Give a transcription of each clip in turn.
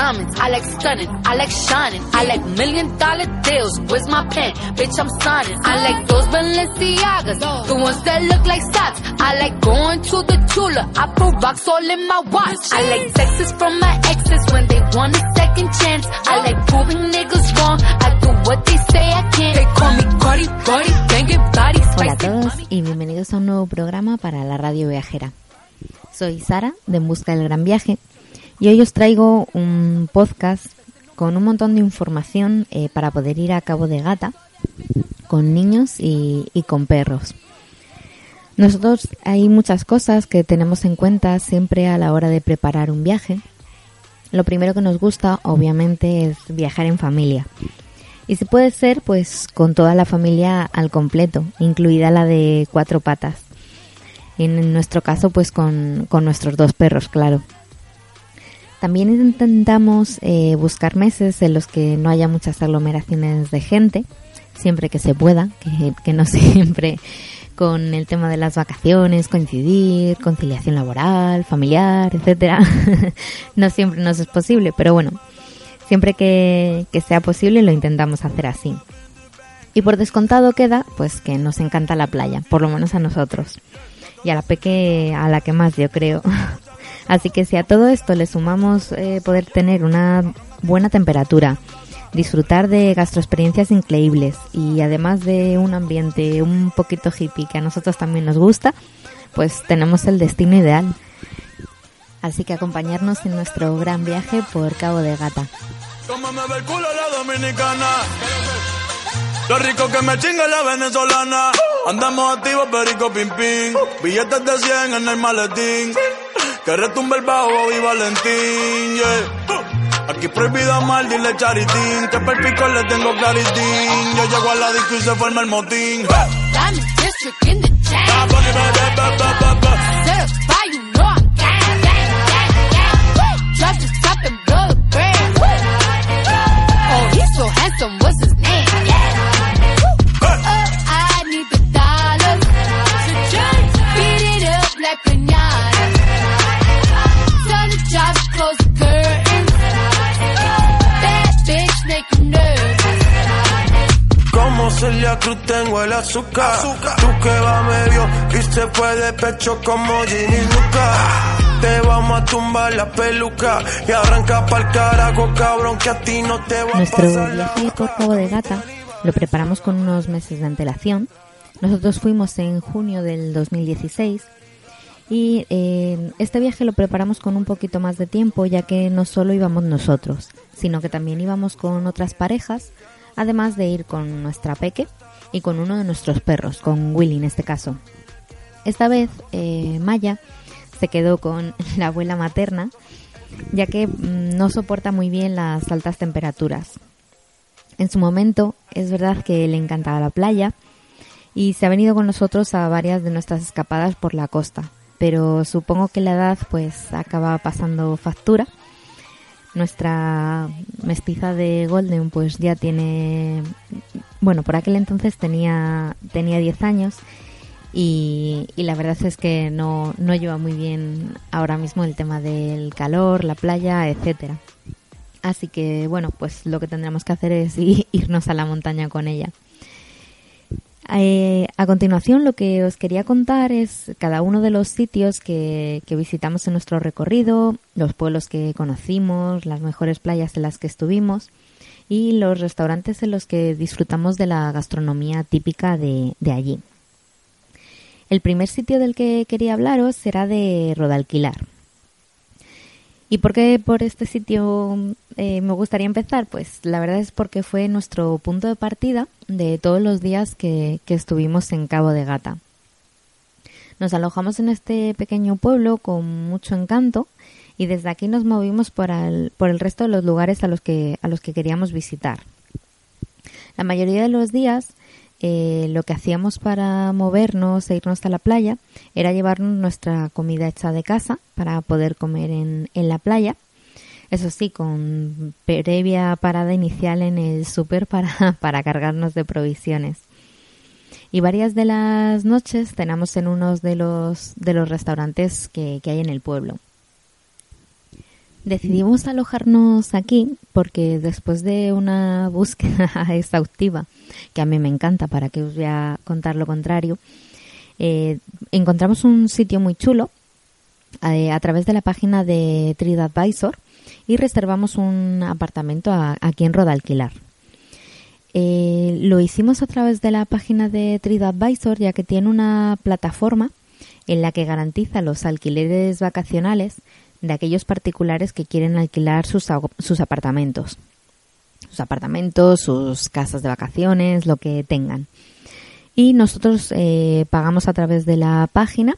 diamonds, I like stunning, I like shining, I like million dollar deals. Where's my pen? Bitch, I'm signing. I like those Balenciagas, the ones that look like socks. I like going to the Tula, I put rocks all in my watch. I like texts from my exes when they want a second chance. I like proving niggas wrong. I do what they say I can't. They call me Cardi, Cardi, banging body, Hola a todos y bienvenidos a un nuevo programa para la radio viajera. Soy Sara de En Busca del Gran Viaje y hoy os traigo un podcast con un montón de información eh, para poder ir a Cabo de Gata con niños y, y con perros. Nosotros hay muchas cosas que tenemos en cuenta siempre a la hora de preparar un viaje. Lo primero que nos gusta, obviamente, es viajar en familia. Y si puede ser, pues con toda la familia al completo, incluida la de cuatro patas. En nuestro caso, pues con, con nuestros dos perros, claro. También intentamos eh, buscar meses en los que no haya muchas aglomeraciones de gente, siempre que se pueda, que, no siempre con el tema de las vacaciones, coincidir, conciliación laboral, familiar, etcétera. no siempre nos es posible, pero bueno, siempre que, que sea posible lo intentamos hacer así. Y por descontado queda, pues que nos encanta la playa, por lo menos a nosotros. Y a la peque, a la que más yo creo. Así que si a todo esto le sumamos eh, poder tener una buena temperatura, disfrutar de gastroexperiencias increíbles y además de un ambiente un poquito hippie que a nosotros también nos gusta, pues tenemos el destino ideal. Así que acompañarnos en nuestro gran viaje por Cabo de Gata. Como me ve el culo la dominicana. Lo rico que me chinga la venezolana. Andamos activos, perico, pim, pim. Billetes de 100 en el maletín. Que retumbe el bajo y Valentín, yeah. Aquí prohibido mal, dile charitín. Que perpico le tengo claritín. Yo llego a la disco y se forma el motín. Diamond District in the el azúcar. Tú que va medio y se fue de pecho como Ginny Luca. Te vamos a tumbar la peluca y arranca pa'l carajo, cabrón, que a ti no te va a Nuestro pasar la de Gata lo preparamos con unos meses de antelación. Nosotros fuimos en junio del 2016 y eh, este viaje lo preparamos con un poquito más de tiempo ya que no solo íbamos nosotros, sino que también íbamos con otras parejas, además de ir con nuestra peque y con uno de nuestros perros, con Willy en este caso. Esta vez eh, Maya se quedó con la abuela materna ya que mm, no soporta muy bien las altas temperaturas. En su momento es verdad que le encantaba la playa y se ha venido con nosotros a varias de nuestras escapadas por la costa, pero supongo que la edad pues acaba pasando factura. Nuestra mestiza de Golden pues ya tiene, bueno, por aquel entonces tenía, tenía 10 años y, la verdad es que no, no lleva muy bien ahora mismo el tema del calor, la playa, etcétera. Así que bueno, pues lo que tendremos que hacer es irnos a la montaña con ella. Eh, a continuación, lo que os quería contar es cada uno de los sitios que, que visitamos en nuestro recorrido, los pueblos que conocimos, las mejores playas en las que estuvimos y los restaurantes en los que disfrutamos de la gastronomía típica de, de allí. El primer sitio del que quería hablaros será de Rodalquilar. ¿Y por qué por este sitio eh, me gustaría empezar? Pues la verdad es porque fue nuestro punto de partida de todos los días que, que estuvimos en Cabo de Gata. Nos alojamos en este pequeño pueblo con mucho encanto y desde aquí nos movimos por el, resto de los lugares a los que, queríamos visitar. La mayoría de los días eh, lo que hacíamos para movernos e irnos a la playa era llevarnos nuestra comida hecha de casa para poder comer en, la playa. Eso sí, con previa parada inicial en el súper para, cargarnos de provisiones. Y varias de las noches cenamos en uno de los, restaurantes que hay en el pueblo. Decidimos alojarnos aquí porque después de una búsqueda exhaustiva, que a mí me encanta, para que os voy a contar lo contrario, eh, encontramos un sitio muy chulo eh, a través de la página de TripAdvisor y reservamos un apartamento aquí en Rodalquilar. Eh, lo hicimos a través de la página de TripAdvisor ya que tiene una plataforma en la que garantiza los alquileres vacacionales de aquellos particulares que quieren alquilar sus, sus apartamentos. Sus apartamentos, sus casas de vacaciones, lo que tengan. Y nosotros eh, pagamos a través de la página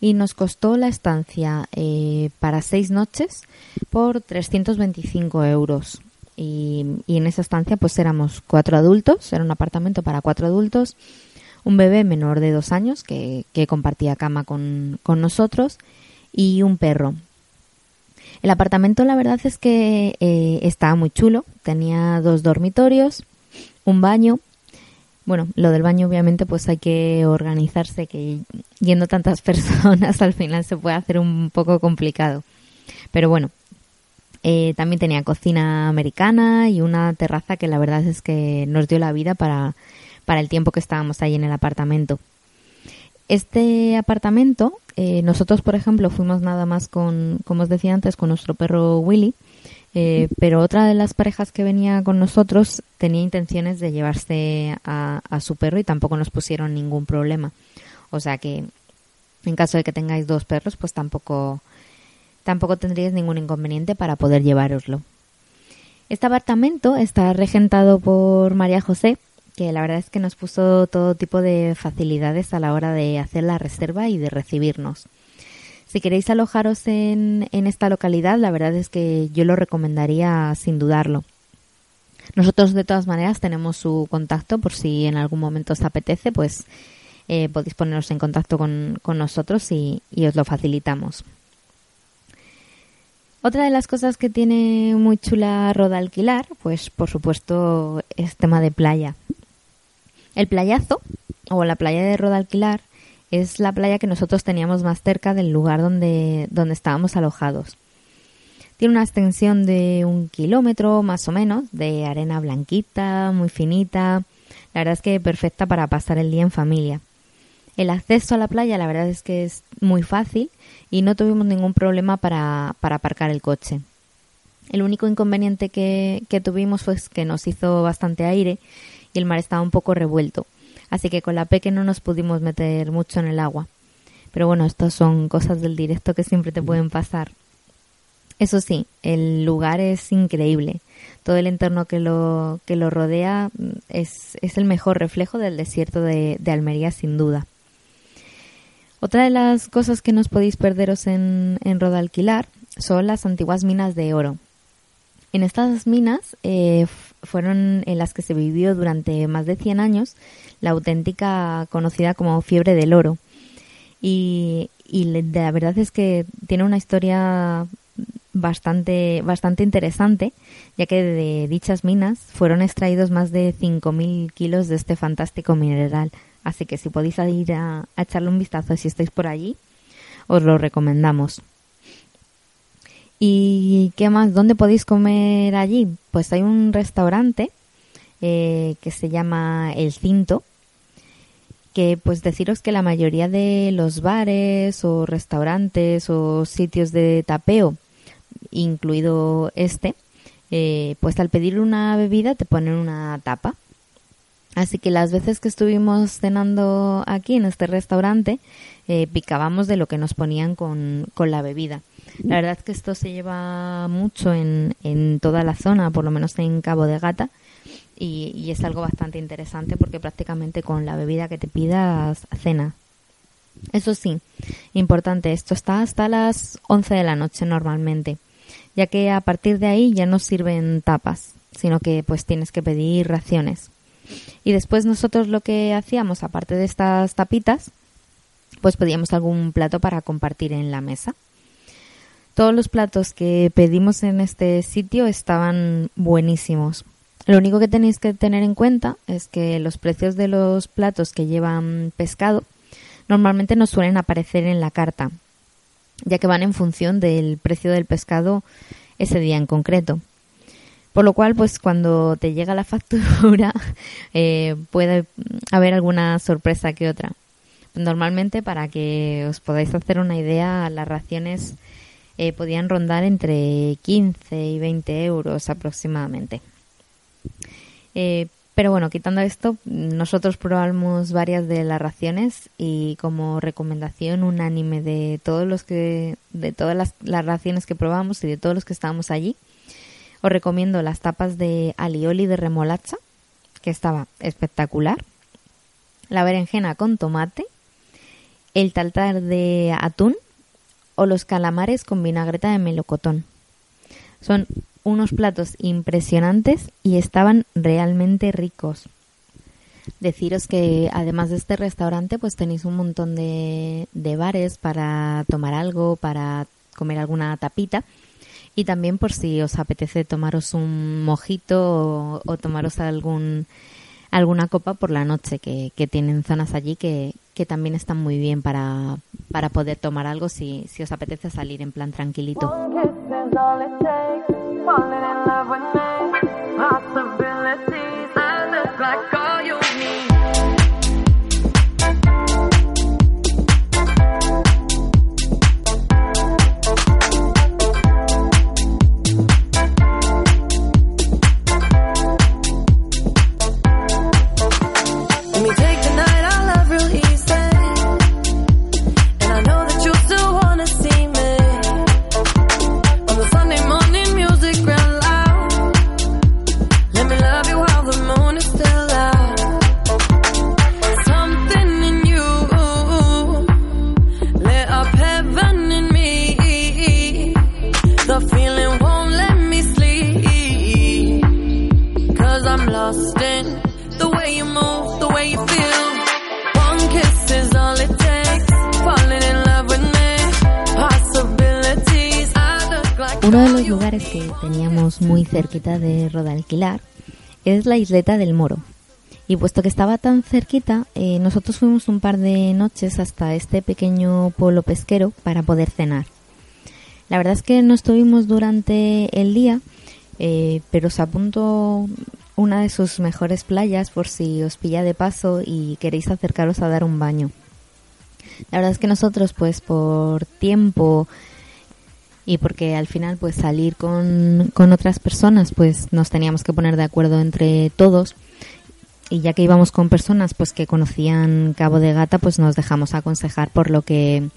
y nos costó la estancia eh, para seis noches por 325 euros. Y, en esa estancia pues éramos cuatro adultos, era un apartamento para cuatro adultos, un bebé menor de dos años que, compartía cama con, con nosotros y un perro el apartamento la verdad es que eh, estaba muy chulo, tenía dos dormitorios, un baño. Bueno, lo del baño obviamente pues hay que organizarse, que yendo tantas personas al final se puede hacer un poco complicado. Pero bueno, eh, también tenía cocina americana y una terraza que la verdad es que nos dio la vida para, para el tiempo que estábamos ahí en el apartamento. Este apartamento, eh, nosotros, por ejemplo, fuimos nada más con, como os decía antes, con nuestro perro Willy, eh, pero otra de las parejas que venía con nosotros tenía intenciones de llevarse a, su perro y tampoco nos pusieron ningún problema. O sea que, en caso de que tengáis dos perros, pues tampoco, tampoco tendríais ningún inconveniente para poder llevároslo. Este apartamento está regentado por María José, que la verdad es que nos puso todo tipo de facilidades a la hora de hacer la reserva y de recibirnos. Si queréis alojaros en, en esta localidad, la verdad es que yo lo recomendaría sin dudarlo. Nosotros de todas maneras tenemos su contacto por si en algún momento os apetece, pues eh, podéis poneros en contacto con, nosotros y, y, os lo facilitamos. Otra de las cosas que tiene muy chula Roda Alquilar, pues por supuesto es tema de playa. El playazo, o la playa de Rodalquilar, es la playa que nosotros teníamos más cerca del lugar donde, donde estábamos alojados. Tiene una extensión de un kilómetro más o menos, de arena blanquita, muy finita. La verdad es que perfecta para pasar el día en familia. El acceso a la playa la verdad es que es muy fácil y no tuvimos ningún problema para, para aparcar el coche. El único inconveniente que, que tuvimos fue que nos hizo bastante aire y el mar estaba un poco revuelto, así que con la peque no nos pudimos meter mucho en el agua. Pero bueno, estas son cosas del directo que siempre te pueden pasar. Eso sí, el lugar es increíble. Todo el entorno que lo, que lo rodea mm, es, es el mejor reflejo del desierto de, Almería, sin duda. Otra de las cosas que nos podéis perderos en, en Rodalquilar son las antiguas minas de oro. En estas minas eh, fueron en las que se vivió durante más de 100 años la auténtica conocida como fiebre del oro. Y, la verdad es que tiene una historia bastante, bastante interesante, ya que de dichas minas fueron extraídos más de 5.000 kilos de este fantástico mineral. Así que si podéis ir a echarle un vistazo si estáis por allí, os lo recomendamos. ¿Y qué más? ¿Dónde podéis comer allí? Pues hay un restaurante eh, que se llama El Cinto, que pues deciros que la mayoría de los bares o restaurantes o sitios de tapeo, incluido este, eh, pues al pedir una bebida te ponen una tapa. Así que las veces que estuvimos cenando aquí en este restaurante, eh, picábamos de lo que nos ponían con, con la bebida. La verdad es que esto se lleva mucho en, en toda la zona, por lo menos en Cabo de Gata, y, es algo bastante interesante porque prácticamente con la bebida que te pidas cena. Eso sí, importante, esto está hasta las 11 de la noche normalmente, ya que a partir de ahí ya no sirven tapas, sino que pues tienes que pedir raciones. Y después nosotros lo que hacíamos, aparte de estas tapitas, pues pedíamos algún plato para compartir en la mesa. Todos los platos que pedimos en este sitio estaban buenísimos. Lo único que tenéis que tener en cuenta es que los precios de los platos que llevan pescado normalmente no suelen aparecer en la carta, ya que van en función del precio del pescado ese día en concreto. Por lo cual, pues cuando te llega la factura eh, puede haber alguna sorpresa que otra. Normalmente, para que os podáis hacer una idea, las raciones eh, podían rondar entre 15 y 20 euros aproximadamente. Eh, pero bueno, quitando esto, nosotros probamos varias de las raciones y como recomendación unánime de todos los que, de todas las, las raciones que probamos y de todos los que estábamos allí, os recomiendo las tapas de alioli de remolacha, que estaba espectacular, la berenjena con tomate, el tartar de atún o los calamares con vinagreta de melocotón. Son unos platos impresionantes y estaban realmente ricos. Deciros que además de este restaurante pues tenéis un montón de, bares para tomar algo, para comer alguna tapita y también por si os apetece tomaros un mojito o, tomaros algún alguna copa por la noche que, tienen zonas allí que, que, también están muy bien para, para poder tomar algo si, si os apetece salir en plan tranquilito. La isleta del Moro. Y puesto que estaba tan cerquita, eh, nosotros fuimos un par de noches hasta este pequeño pueblo pesquero para poder cenar. La verdad es que no estuvimos durante el día, eh, pero os apunto una de sus mejores playas por si os pilla de paso y queréis acercaros a dar un baño. La verdad es que nosotros, pues por tiempo y porque al final, pues salir con, con otras personas, pues nos teníamos que poner de acuerdo entre todos. Y ya que íbamos con personas, pues que conocían Cabo de Gata, pues nos dejamos aconsejar por lo que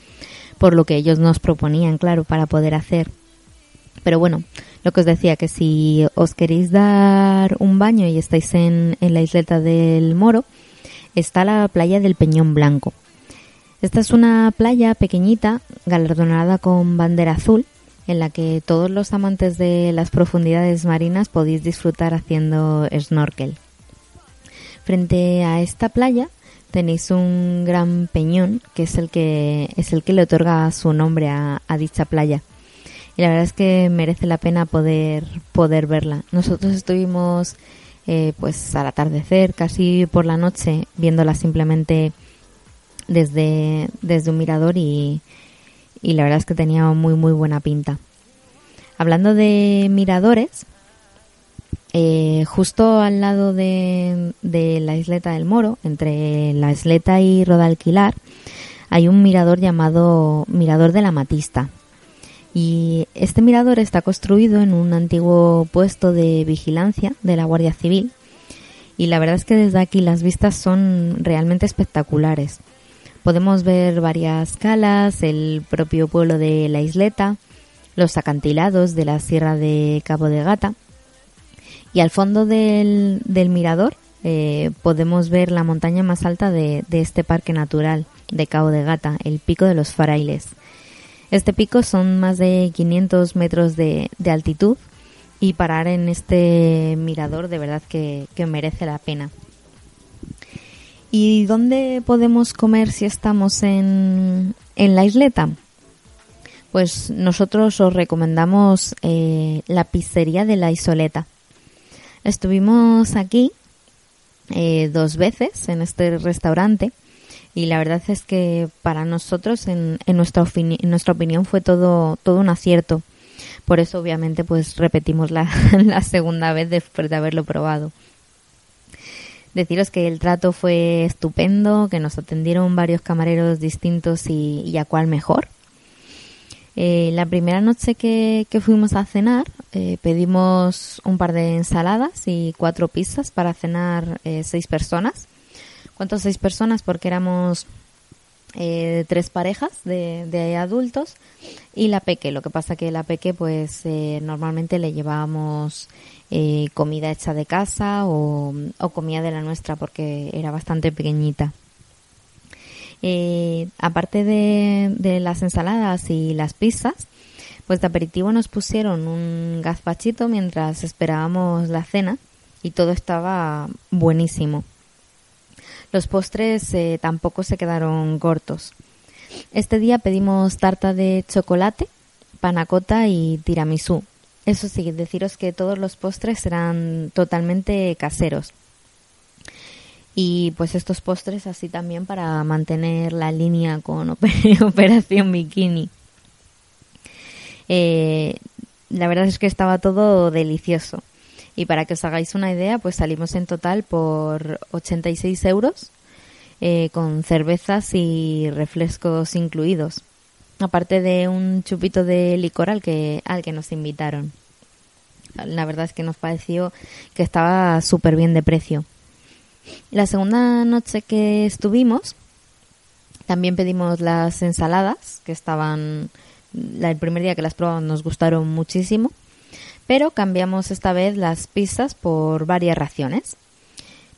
por lo que ellos nos proponían, claro, para poder hacer. Pero bueno, lo que os decía, que si os queréis dar un baño y estáis en, en la isleta del Moro, está la playa del Peñón Blanco. Esta es una playa pequeñita, galardonada con bandera azul, en la que todos los amantes de las profundidades marinas podéis disfrutar haciendo snorkel. Frente a esta playa tenéis un gran peñón que es el que es el que le otorga su nombre a, dicha playa y la verdad es que merece la pena poder poder verla nosotros estuvimos eh, pues al atardecer casi por la noche viéndola simplemente desde, desde un mirador y, y la verdad es que tenía muy muy buena pinta hablando de miradores eh, justo al lado de, la isleta del Moro, entre la isleta y Rodalquilar, hay un mirador llamado Mirador de la Matista. Y este mirador está construido en un antiguo puesto de vigilancia de la Guardia Civil. Y la verdad es que desde aquí las vistas son realmente espectaculares. Podemos ver varias calas, el propio pueblo de la isleta, los acantilados de la Sierra de Cabo de Gata y al fondo del, mirador eh, podemos ver la montaña más alta de, este parque natural de Cabo de Gata, el Pico de los Farailes. Este pico son más de 500 metros de, altitud y parar en este mirador de verdad que, merece la pena. ¿Y dónde podemos comer si estamos en, en la isleta? Pues nosotros os recomendamos eh, la pizzería de la Isoleta. Estuvimos aquí eh, dos veces en este restaurante y la verdad es que para nosotros en, en nuestra, en nuestra opinión fue todo, todo un acierto. Por eso obviamente pues repetimos la, la segunda vez después de haberlo probado. Deciros que el trato fue estupendo, que nos atendieron varios camareros distintos y, y a cuál mejor. Eh, la primera noche que, que fuimos a cenar eh, pedimos un par de ensaladas y cuatro pizzas para cenar eh, seis personas. ¿Cuántos seis personas? Porque éramos eh, tres parejas de, adultos y la peque. Lo que pasa que la peque pues eh, normalmente le llevábamos eh, comida hecha de casa o, o, comida de la nuestra porque era bastante pequeñita. Eh, aparte de, de, las ensaladas y las pizzas, pues de aperitivo nos pusieron un gazpachito mientras esperábamos la cena y todo estaba buenísimo. Los postres eh, tampoco se quedaron cortos. Este día pedimos tarta de chocolate, panacota y tiramisú. Eso sí, deciros que todos los postres eran totalmente caseros. Y pues estos postres así también para mantener la línea con Operación Bikini. Eh, la verdad es que estaba todo delicioso. Y para que os hagáis una idea, pues salimos en total por 86 euros eh, con cervezas y refrescos incluidos. Aparte de un chupito de licor al que, al que nos invitaron. La verdad es que nos pareció que estaba súper bien de precio. La segunda noche que estuvimos, también pedimos las ensaladas, que estaban, el primer día que las probamos nos gustaron muchísimo pero cambiamos esta vez las pizzas por varias raciones.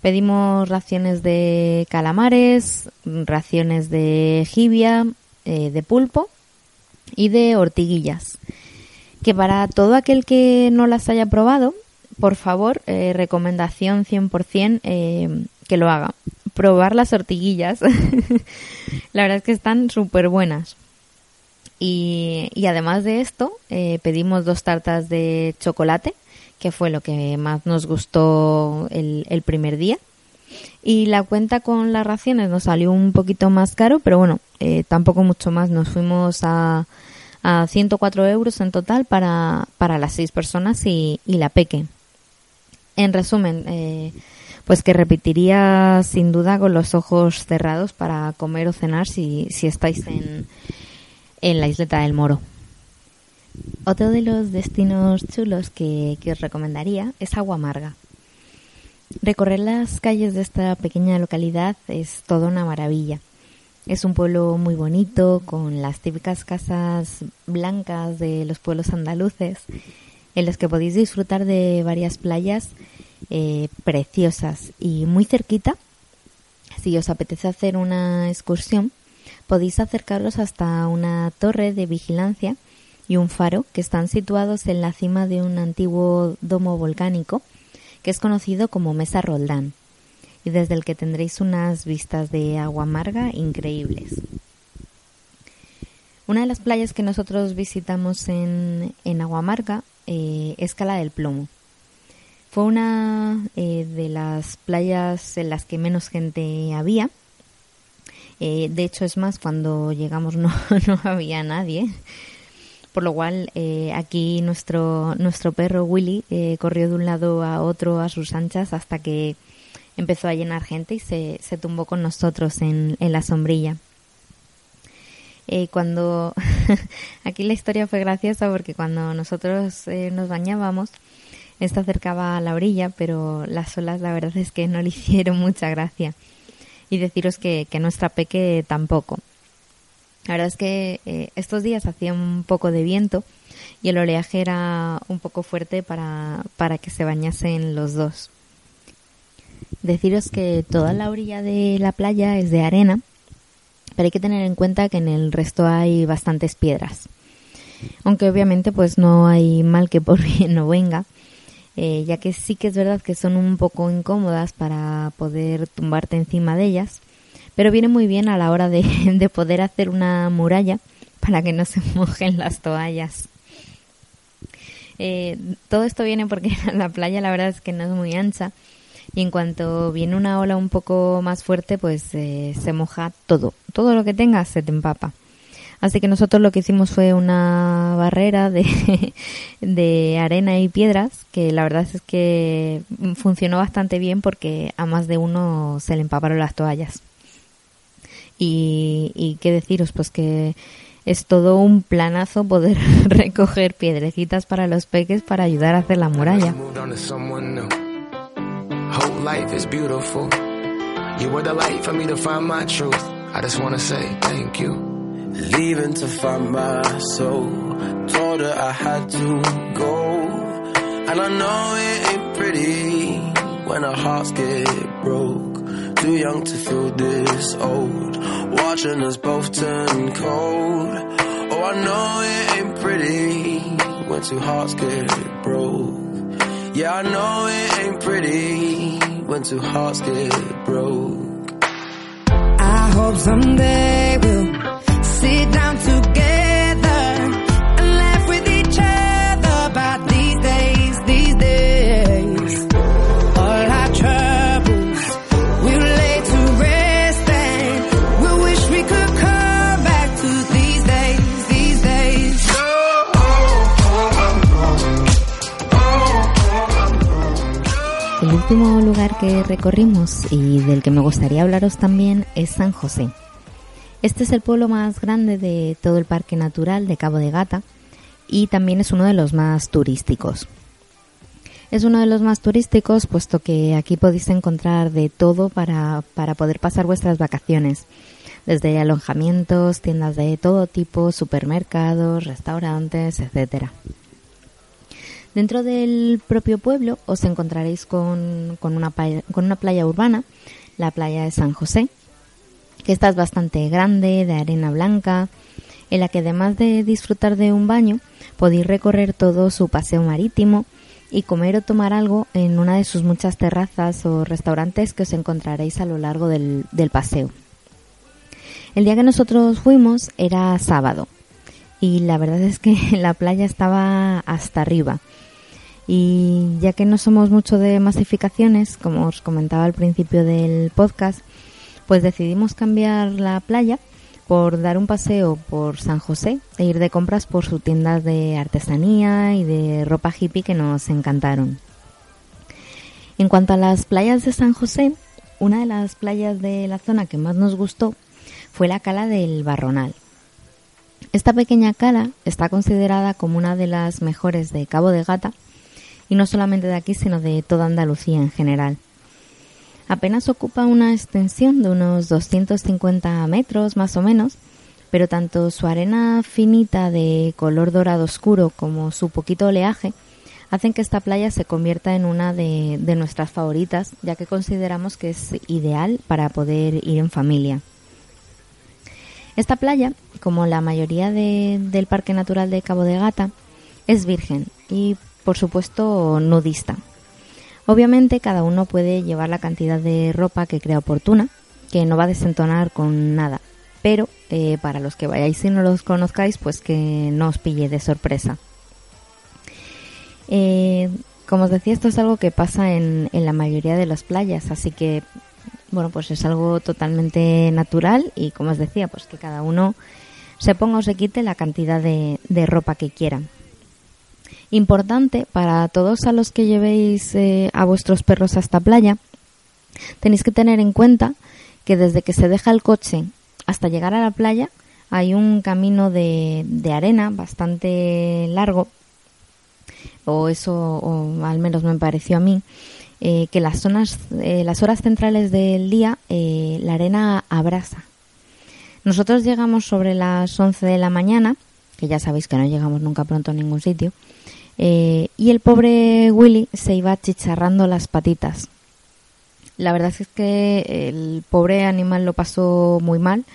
Pedimos raciones de calamares, raciones de jibia, eh, de pulpo y de ortiguillas. Que para todo aquel que no las haya probado, por favor, eh, recomendación 100% eh, que lo haga. Probar las ortiguillas. La verdad es que están súper buenas. Y, y además de esto, eh, pedimos dos tartas de chocolate, que fue lo que más nos gustó el, el primer día. Y la cuenta con las raciones nos salió un poquito más caro, pero bueno, eh, tampoco mucho más. Nos fuimos a, a 104 euros en total para, para las seis personas y, y la peque. En resumen, eh, pues que repetiría sin duda con los ojos cerrados para comer o cenar si, si estáis en, en la isleta del Moro. Otro de los destinos chulos que, que, os recomendaría es Agua Amarga. Recorrer las calles de esta pequeña localidad es toda una maravilla. Es un pueblo muy bonito, con las típicas casas blancas de los pueblos andaluces, en los que podéis disfrutar de varias playas eh, preciosas y muy cerquita. Si os apetece hacer una excursión, podéis acercaros hasta una torre de vigilancia y un faro que están situados en la cima de un antiguo domo volcánico que es conocido como Mesa Roldán y desde el que tendréis unas vistas de agua amarga increíbles. Una de las playas que nosotros visitamos en, en Agua Amarga eh, es Cala del Plomo. Fue una eh, de las playas en las que menos gente había eh, de hecho, es más, cuando llegamos no, no había nadie. Por lo cual, eh, aquí nuestro, nuestro perro Willy eh, corrió de un lado a otro a sus anchas hasta que empezó a llenar gente y se, se tumbó con nosotros en, en la sombrilla. Eh, cuando aquí la historia fue graciosa porque cuando nosotros eh, nos bañábamos, esta acercaba a la orilla, pero las olas la verdad es que no le hicieron mucha gracia y deciros que, que nuestra peque tampoco. La verdad es que eh, estos días hacía un poco de viento y el oleaje era un poco fuerte para, para que se bañasen los dos. Deciros que toda la orilla de la playa es de arena, pero hay que tener en cuenta que en el resto hay bastantes piedras. Aunque obviamente pues no hay mal que por bien no venga. Eh, ya que sí que es verdad que son un poco incómodas para poder tumbarte encima de ellas, pero viene muy bien a la hora de, de poder hacer una muralla para que no se mojen las toallas. Eh, todo esto viene porque la playa la verdad es que no es muy ancha y en cuanto viene una ola un poco más fuerte pues eh, se moja todo, todo lo que tengas se te empapa. Así que nosotros lo que hicimos fue una barrera de, de arena y piedras que la verdad es que funcionó bastante bien porque a más de uno se le empaparon las toallas. Y, y qué deciros, pues que es todo un planazo poder recoger piedrecitas para los peques para ayudar a hacer la muralla. Leaving to find my soul. Told her I had to go. And I know it ain't pretty when our hearts get broke. Too young to feel this old. Watching us both turn cold. Oh, I know it ain't pretty when two hearts get broke. Yeah, I know it ain't pretty when two hearts get broke. I hope someday we'll sit down together and laugh with each other about these days, these days. All our troubles we'll lay to rest and we'll wish we could come back to these days, these days. El último lugar que recorrimos y del que me gustaría hablaros también es San José. Este es el pueblo más grande de todo el Parque Natural de Cabo de Gata y también es uno de los más turísticos. Es uno de los más turísticos puesto que aquí podéis encontrar de todo para, para poder pasar vuestras vacaciones, desde alojamientos, tiendas de todo tipo, supermercados, restaurantes, etcétera. Dentro del propio pueblo os encontraréis con, con, una, con una playa urbana, la playa de San José, que esta es bastante grande, de arena blanca, en la que además de disfrutar de un baño, podéis recorrer todo su paseo marítimo y comer o tomar algo en una de sus muchas terrazas o restaurantes que os encontraréis a lo largo del, del paseo. El día que nosotros fuimos era sábado y la verdad es que la playa estaba hasta arriba. Y ya que no somos mucho de masificaciones, como os comentaba al principio del podcast, pues decidimos cambiar la playa por dar un paseo por San José e ir de compras por sus tiendas de artesanía y de ropa hippie que nos encantaron. En cuanto a las playas de San José, una de las playas de la zona que más nos gustó fue la cala del Barronal. Esta pequeña cala está considerada como una de las mejores de Cabo de Gata y no solamente de aquí sino de toda Andalucía en general. Apenas ocupa una extensión de unos 250 metros más o menos, pero tanto su arena finita de color dorado oscuro como su poquito oleaje hacen que esta playa se convierta en una de, nuestras favoritas, ya que consideramos que es ideal para poder ir en familia. Esta playa, como la mayoría de, del Parque Natural de Cabo de Gata, es virgen y, por supuesto, nudista. Obviamente, cada uno puede llevar la cantidad de ropa que crea oportuna, que no va a desentonar con nada. Pero eh, para los que vayáis y no los conozcáis, pues que no os pille de sorpresa. Eh, como os decía, esto es algo que pasa en, en la mayoría de las playas, así que bueno, pues es algo totalmente natural y como os decía, pues que cada uno se ponga o se quite la cantidad de, de ropa que quiera. Importante para todos a los que llevéis eh, a vuestros perros a esta playa, tenéis que tener en cuenta que desde que se deja el coche hasta llegar a la playa hay un camino de, de arena bastante largo, o eso o al menos me pareció a mí, eh, que las zonas, eh, las horas centrales del día, la arena abrasa. Nosotros llegamos sobre las 11 de la mañana, que ya sabéis que no llegamos nunca pronto a ningún sitio, y el pobre Willy se iba chicharrando las patitas. La verdad es que el pobre animal lo pasó muy mal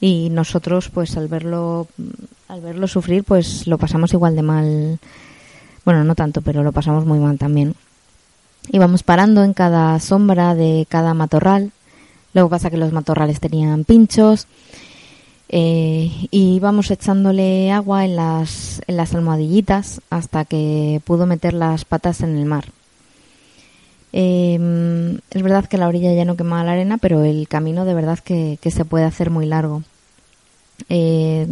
y nosotros, pues al verlo, al verlo sufrir, pues lo pasamos igual de mal Bueno, no tanto, pero lo pasamos muy mal también. Íbamos parando en cada sombra de cada matorral. Luego pasa que los matorrales tenían pinchos. Eh, y íbamos echándole agua en las, en las almohadillitas hasta que pudo meter las patas en el mar. Eh, es verdad que la orilla ya no quemaba la arena, pero el camino de verdad que, que se puede hacer muy largo. Eh,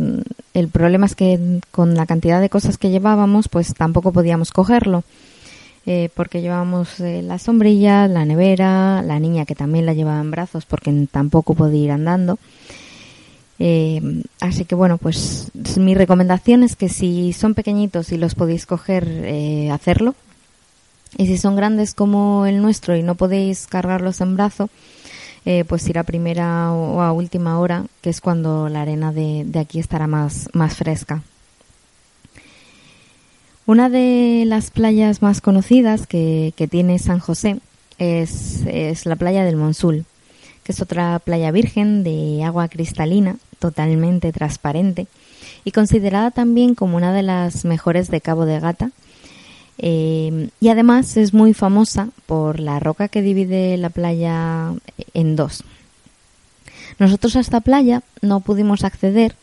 el problema es que con la cantidad de cosas que llevábamos, pues tampoco podíamos cogerlo. Eh, porque llevábamos eh, la sombrilla, la nevera, la niña que también la llevaba en brazos porque tampoco podía ir andando. Eh, así que bueno, pues mi recomendación es que si son pequeñitos y los podéis coger, eh, hacerlo. Y si son grandes como el nuestro y no podéis cargarlos en brazo, eh, pues ir a primera o a última hora, que es cuando la arena de, aquí estará más, más fresca. Una de las playas más conocidas que, que tiene San José es, es la playa del Monsul, que es otra playa virgen de agua cristalina, totalmente transparente y considerada también como una de las mejores de Cabo de Gata. Eh, y además es muy famosa por la roca que divide la playa en dos. Nosotros a esta playa no pudimos acceder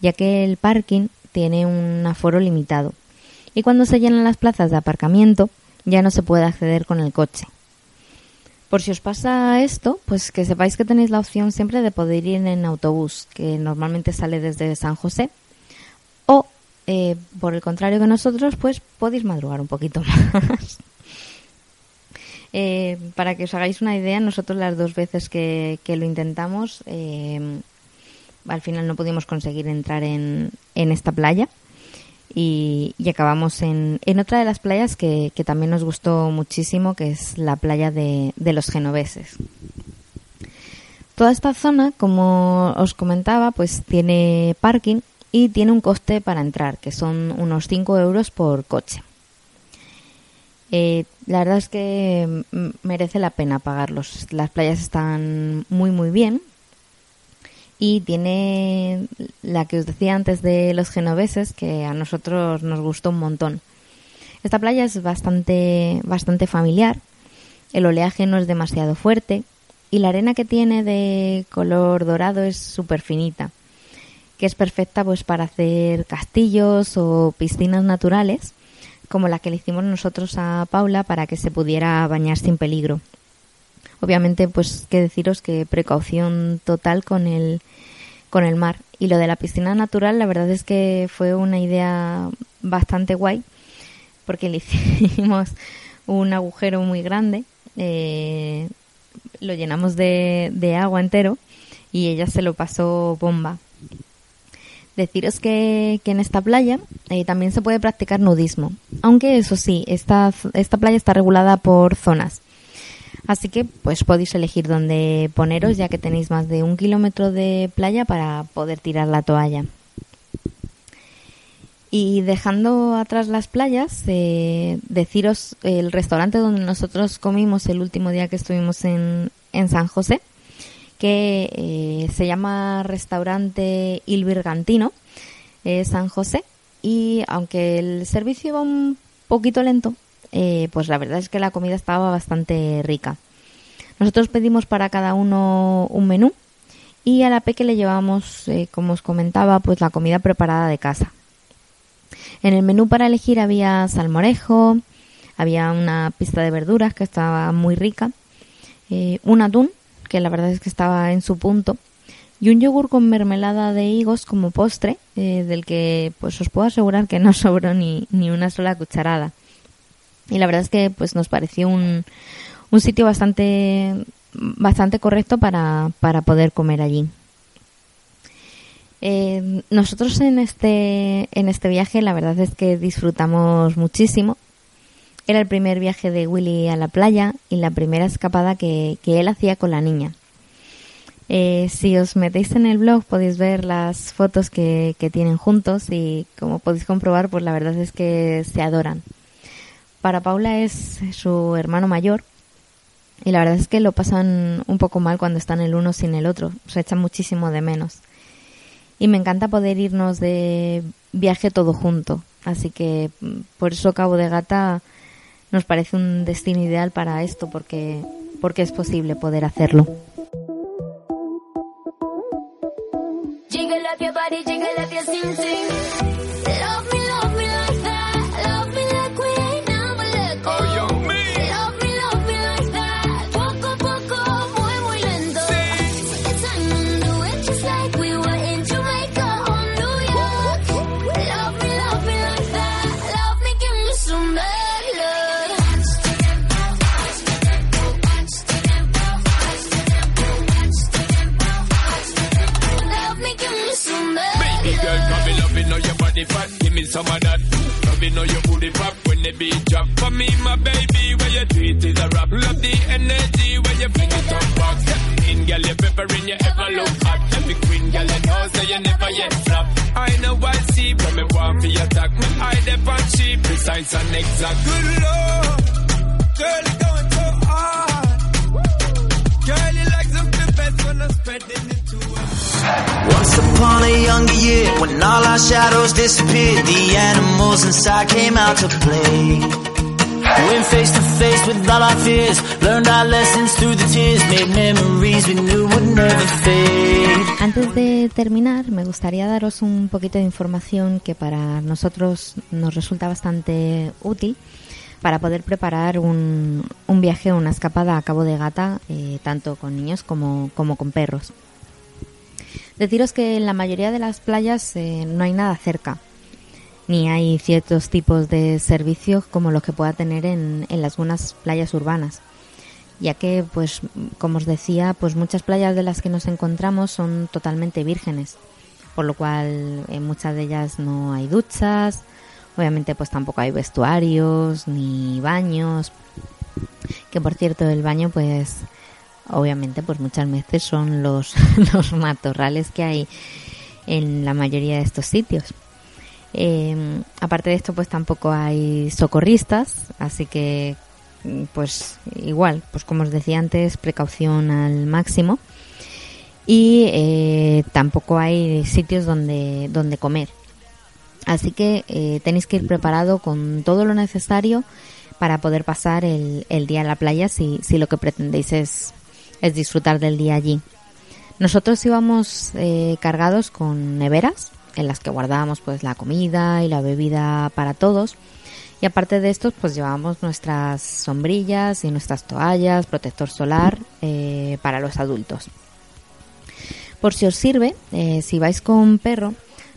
ya que el parking tiene un aforo limitado y cuando se llenan las plazas de aparcamiento ya no se puede acceder con el coche. Por si os pasa esto, pues que sepáis que tenéis la opción siempre de poder ir en autobús, que normalmente sale desde San José, o eh, por el contrario que nosotros, pues podéis madrugar un poquito más. Eh, para que os hagáis una idea, nosotros las dos veces que, que lo intentamos, eh, al final no pudimos conseguir entrar en, en esta playa y, acabamos en, en, otra de las playas que, que, también nos gustó muchísimo, que es la playa de, de, los genoveses. Toda esta zona, como os comentaba, pues tiene parking y tiene un coste para entrar, que son unos 5 euros por coche. Eh, la verdad es que merece la pena pagarlos. Las playas están muy muy bien, y tiene la que os decía antes de los genoveses que a nosotros nos gustó un montón. Esta playa es bastante bastante familiar, el oleaje no es demasiado fuerte y la arena que tiene de color dorado es súper finita, que es perfecta pues para hacer castillos o piscinas naturales, como la que le hicimos nosotros a Paula para que se pudiera bañar sin peligro. Obviamente, pues que deciros que precaución total con el con el mar. Y lo de la piscina natural, la verdad es que fue una idea bastante guay, porque le hicimos un agujero muy grande, eh, lo llenamos de, agua entero y ella se lo pasó bomba. Deciros que, que en esta playa eh, también se puede practicar nudismo, aunque eso sí, esta, esta playa está regulada por zonas. Así que pues podéis elegir dónde poneros ya que tenéis más de un kilómetro de playa para poder tirar la toalla. Y dejando atrás las playas, eh, deciros el restaurante donde nosotros comimos el último día que estuvimos en, en San José, que eh, se llama Restaurante Il Virgantino, eh, San José. Y aunque el servicio iba un poquito lento, eh, pues la verdad es que la comida estaba bastante rica. Nosotros pedimos para cada uno un menú y a la peque le llevamos, eh, como os comentaba, pues la comida preparada de casa. En el menú para elegir había salmorejo, había una pista de verduras que estaba muy rica, eh, un atún, que la verdad es que estaba en su punto, y un yogur con mermelada de higos como postre, del que pues os puedo asegurar que no sobró ni, ni una sola cucharada y la verdad es que pues nos pareció un, un sitio bastante bastante correcto para, para poder comer allí. Eh, nosotros en este en este viaje la verdad es que disfrutamos muchísimo. Era el primer viaje de Willy a la playa y la primera escapada que, que él hacía con la niña. Eh, si os metéis en el blog podéis ver las fotos que, que tienen juntos y como podéis comprobar pues la verdad es que se adoran para Paula es su hermano mayor y la verdad es que lo pasan un poco mal cuando están el uno sin el otro, se echan muchísimo de menos. Y me encanta poder irnos de viaje todo junto, Así que mm, por eso Cabo de Gata nos parece un destino ideal para esto, porque, porque es posible poder hacerlo. Up Antes de terminar, me gustaría daros un poquito de información que para nosotros nos resulta bastante útil para poder preparar un, un viaje o una escapada a Cabo de Gata, eh, tanto con niños como, como con perros. Deciros que en la mayoría de las playas eh, no hay nada cerca, ni hay ciertos tipos de servicios como los que pueda tener en, en las playas urbanas ya que pues como os decía pues muchas playas de las que nos encontramos son totalmente vírgenes por lo cual en muchas de ellas no hay duchas obviamente pues tampoco hay vestuarios ni baños que por cierto el baño pues obviamente pues muchas veces son los, los matorrales que hay en la mayoría de estos sitios Eh, aparte de esto pues tampoco hay socorristas así que mm, pues igual pues como os decía antes precaución al máximo. Y eh, tampoco hay sitios donde donde comer. Así que eh, tenéis que ir preparado con todo lo necesario para poder pasar el, el día en la playa si, si lo que pretendéis es, es disfrutar del día allí. Nosotros íbamos eh, cargados con neveras en las que guardábamos pues la comida y la bebida para todos y aparte de estos pues llevábamos nuestras sombrillas y nuestras toallas, protector solar eh, para los adultos. Por si os sirve, eh, si vais con perro,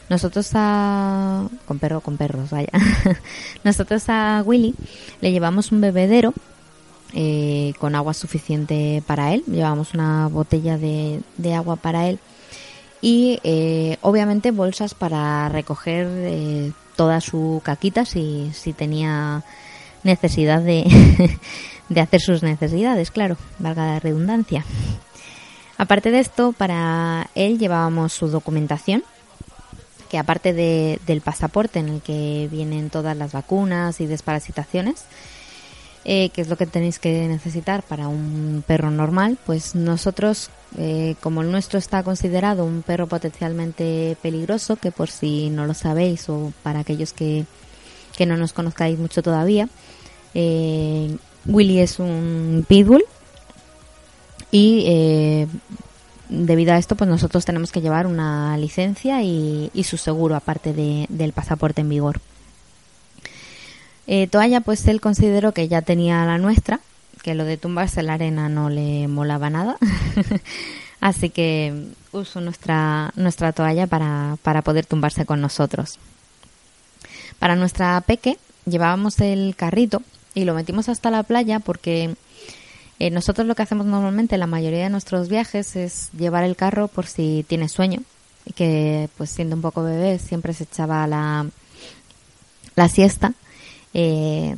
nosotros a... con perro, con perros, vaya. nosotros a Willy le llevamos un bebedero eh, con agua suficiente para él. Llevamos una botella de, de agua para él. Y eh, obviamente bolsas para recoger eh, toda su caquita si, si tenía necesidad de, de hacer sus necesidades, claro, valga la redundancia. Aparte de esto, para él llevábamos su documentación, que aparte de- del pasaporte en el que vienen todas las vacunas y desparasitaciones, eh, que es lo que tenéis que necesitar para un perro normal, pues nosotros, eh, como el nuestro está considerado un perro potencialmente peligroso, que por si no lo sabéis o para aquellos que, que no nos conozcáis mucho todavía, eh, Willy es un pitbull y eh, debido a esto pues nosotros tenemos que llevar una licencia y, su seguro aparte de- del pasaporte en vigor. Eh, toalla, pues él consideró que ya tenía la nuestra, que lo de tumbarse en la arena no le molaba nada. Así que usó nuestra, nuestra toalla para, para poder tumbarse con nosotros. Para nuestra peque llevábamos el carrito y lo metimos hasta la playa porque eh, nosotros lo que hacemos normalmente en la mayoría de nuestros viajes es llevar el carro por si tiene sueño. Y que pues siendo un poco bebé siempre se echaba la, la siesta. Eh,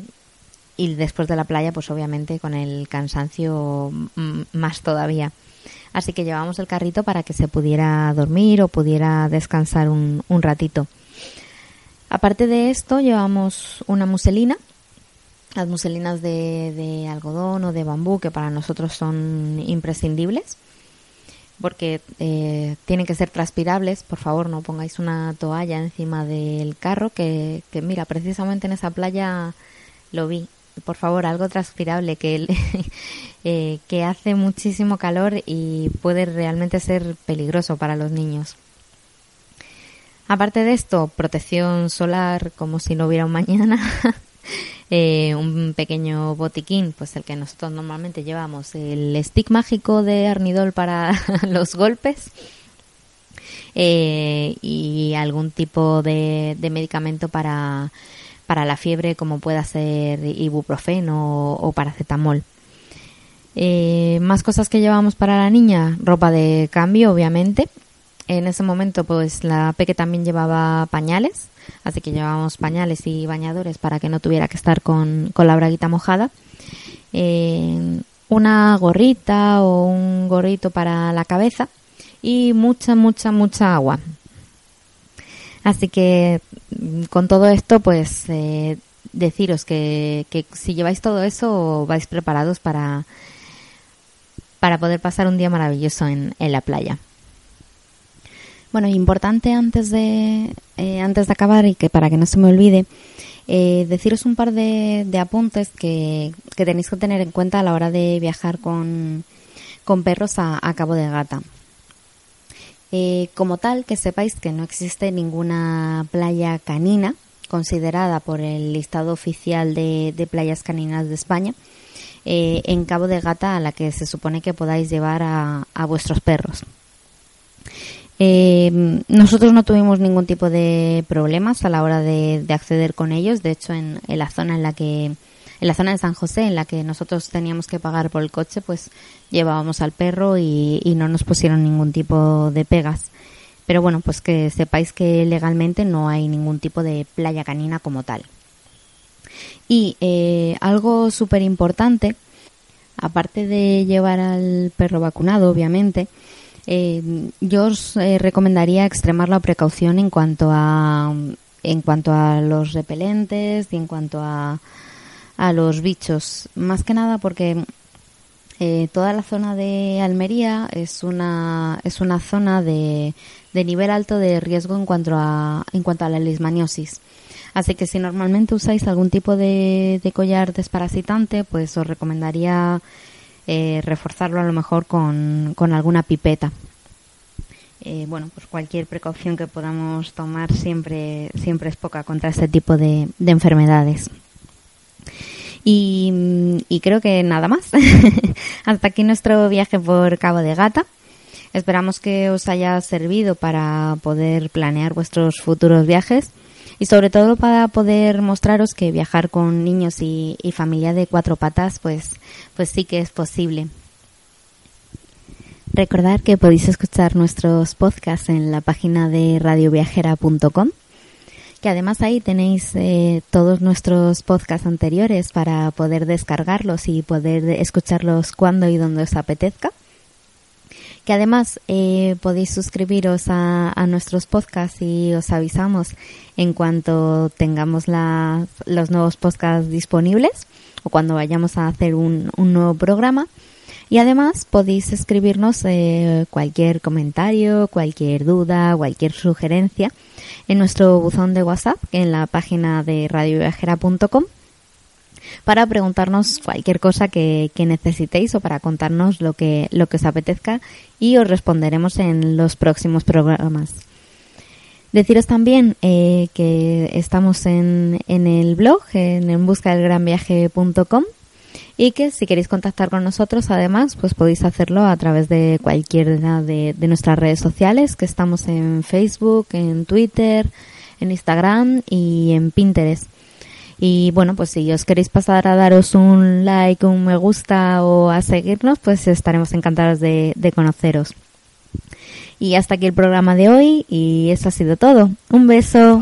y después de la playa, pues obviamente con el cansancio más todavía. Así que llevamos el carrito para que se pudiera dormir o pudiera descansar un, un ratito. Aparte de esto, llevamos una muselina, las muselinas de, de algodón o de bambú, que para nosotros son imprescindibles. Porque eh, tienen que ser transpirables. Por favor, no pongáis una toalla encima del carro, que, que mira, precisamente en esa playa lo vi. Por favor, algo transpirable, que, eh, que hace muchísimo calor y puede realmente ser peligroso para los niños. Aparte de esto, protección solar como si no hubiera un mañana. Eh, un pequeño botiquín, pues el que nosotros normalmente llevamos, el stick mágico de Arnidol para los golpes eh, y algún tipo de, medicamento para, para la fiebre como pueda ser ibuprofeno o, paracetamol. Eh, más cosas que llevamos para la niña, ropa de cambio, obviamente. En ese momento, pues la Peque también llevaba pañales, así que llevábamos pañales y bañadores para que no tuviera que estar con, la braguita mojada. Eh, una gorrita o un gorrito para la cabeza y mucha, mucha, mucha agua. Así que mm, con todo esto, pues eh, deciros que, que, si lleváis todo eso, vais preparados para, para poder pasar un día maravilloso en, en la playa. Bueno, importante antes de, eh, antes de acabar y que para que no se me olvide, eh, deciros un par de, apuntes que, tenéis que tener en cuenta a la hora de viajar con, perros a, Cabo de Gata. Eh, como tal, que sepáis que no existe ninguna playa canina considerada por el listado oficial de, playas caninas de España en Cabo de Gata a la que se supone que podáis llevar a, a vuestros perros. Eh, nosotros no tuvimos ningún tipo de problemas a la hora de, acceder con ellos. De hecho, en, la zona en la que, en la zona de San José, en la que nosotros teníamos que pagar por el coche, pues llevábamos al perro y, no nos pusieron ningún tipo de pegas. Pero bueno, pues que sepáis que legalmente no hay ningún tipo de playa canina como tal. Y eh, algo súper importante, aparte de llevar al perro vacunado, obviamente, eh, yo os eh, recomendaría extremar la precaución en cuanto a en cuanto a los repelentes y en cuanto a, a los bichos. Más que nada porque eh, toda la zona de Almería es una es una zona de, de nivel alto de riesgo en cuanto a en cuanto a la lismaniosis. Así que si normalmente usáis algún tipo de, de collar desparasitante, pues os recomendaría eh, reforzarlo a lo mejor con, con alguna pipeta. Eh, bueno, pues cualquier precaución que podamos tomar siempre, siempre es poca contra este tipo de, de enfermedades. Y, y, creo que nada más. Hasta aquí nuestro viaje por Cabo de Gata. Esperamos que os haya servido para poder planear vuestros futuros viajes y sobre todo para poder mostraros que viajar con niños y, familia de cuatro patas pues, pues sí que es posible. Recordar que podéis escuchar nuestros podcasts en la página de radioviajera.com, que además ahí tenéis eh, todos nuestros podcasts anteriores para poder descargarlos y poder escucharlos cuando y donde os apetezca que además eh, podéis suscribiros a, nuestros podcasts y os avisamos en cuanto tengamos los nuevos podcasts disponibles o cuando vayamos a hacer un, nuevo programa. Y además podéis escribirnos eh, cualquier comentario, cualquier duda, cualquier sugerencia en nuestro buzón de WhatsApp en la página de radioviajera.com para preguntarnos cualquier cosa que, necesitéis o para contarnos lo que, lo que os apetezca y os responderemos en los próximos programas. Deciros también eh, que estamos en, en el blog, en, en buscadelgranviaje.com y que si queréis contactar con nosotros además pues podéis hacerlo a través de cualquiera de, de nuestras redes sociales que estamos en Facebook, en Twitter, en Instagram y en Pinterest. Y bueno, pues si os queréis pasar a daros un like, un me gusta o a seguirnos, pues estaremos encantados de, conoceros. Y hasta aquí el programa de hoy y eso ha sido todo. Un beso.